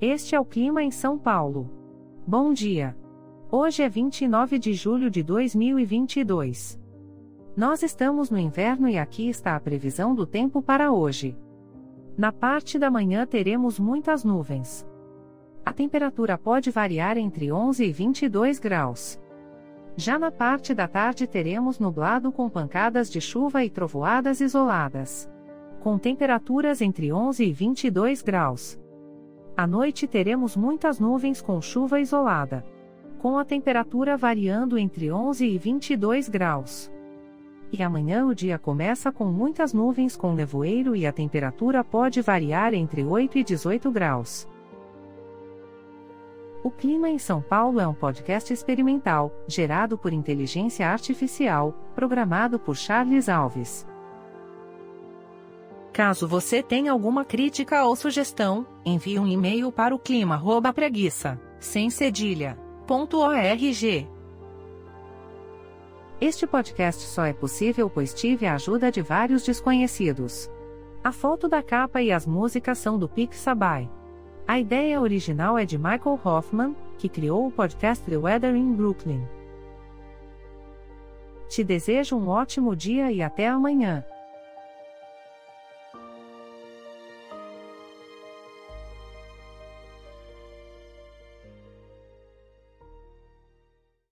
Este é o clima em São Paulo. Bom dia. Hoje é 29 de julho de 2022. Nós estamos no inverno e aqui está a previsão do tempo para hoje. Na parte da manhã teremos muitas nuvens. A temperatura pode variar entre 11 e 22 graus. Já na parte da tarde teremos nublado com pancadas de chuva e trovoadas isoladas. Com temperaturas entre 11 e 22 graus. À noite teremos muitas nuvens com chuva isolada. Com a temperatura variando entre 11 e 22 graus. E amanhã o dia começa com muitas nuvens com nevoeiro e a temperatura pode variar entre 8 e 18 graus. O Clima em São Paulo é um podcast experimental, gerado por inteligência artificial, programado por Charles Alves. Caso você tenha alguma crítica ou sugestão, envie um e-mail para o clima@preguiça, sem. Este podcast só é possível pois tive a ajuda de vários desconhecidos. A foto da capa e as músicas são do Pixabay. A ideia original é de Michael Hoffman, que criou o podcast The Weather in Brooklyn. Te desejo um ótimo dia e até amanhã.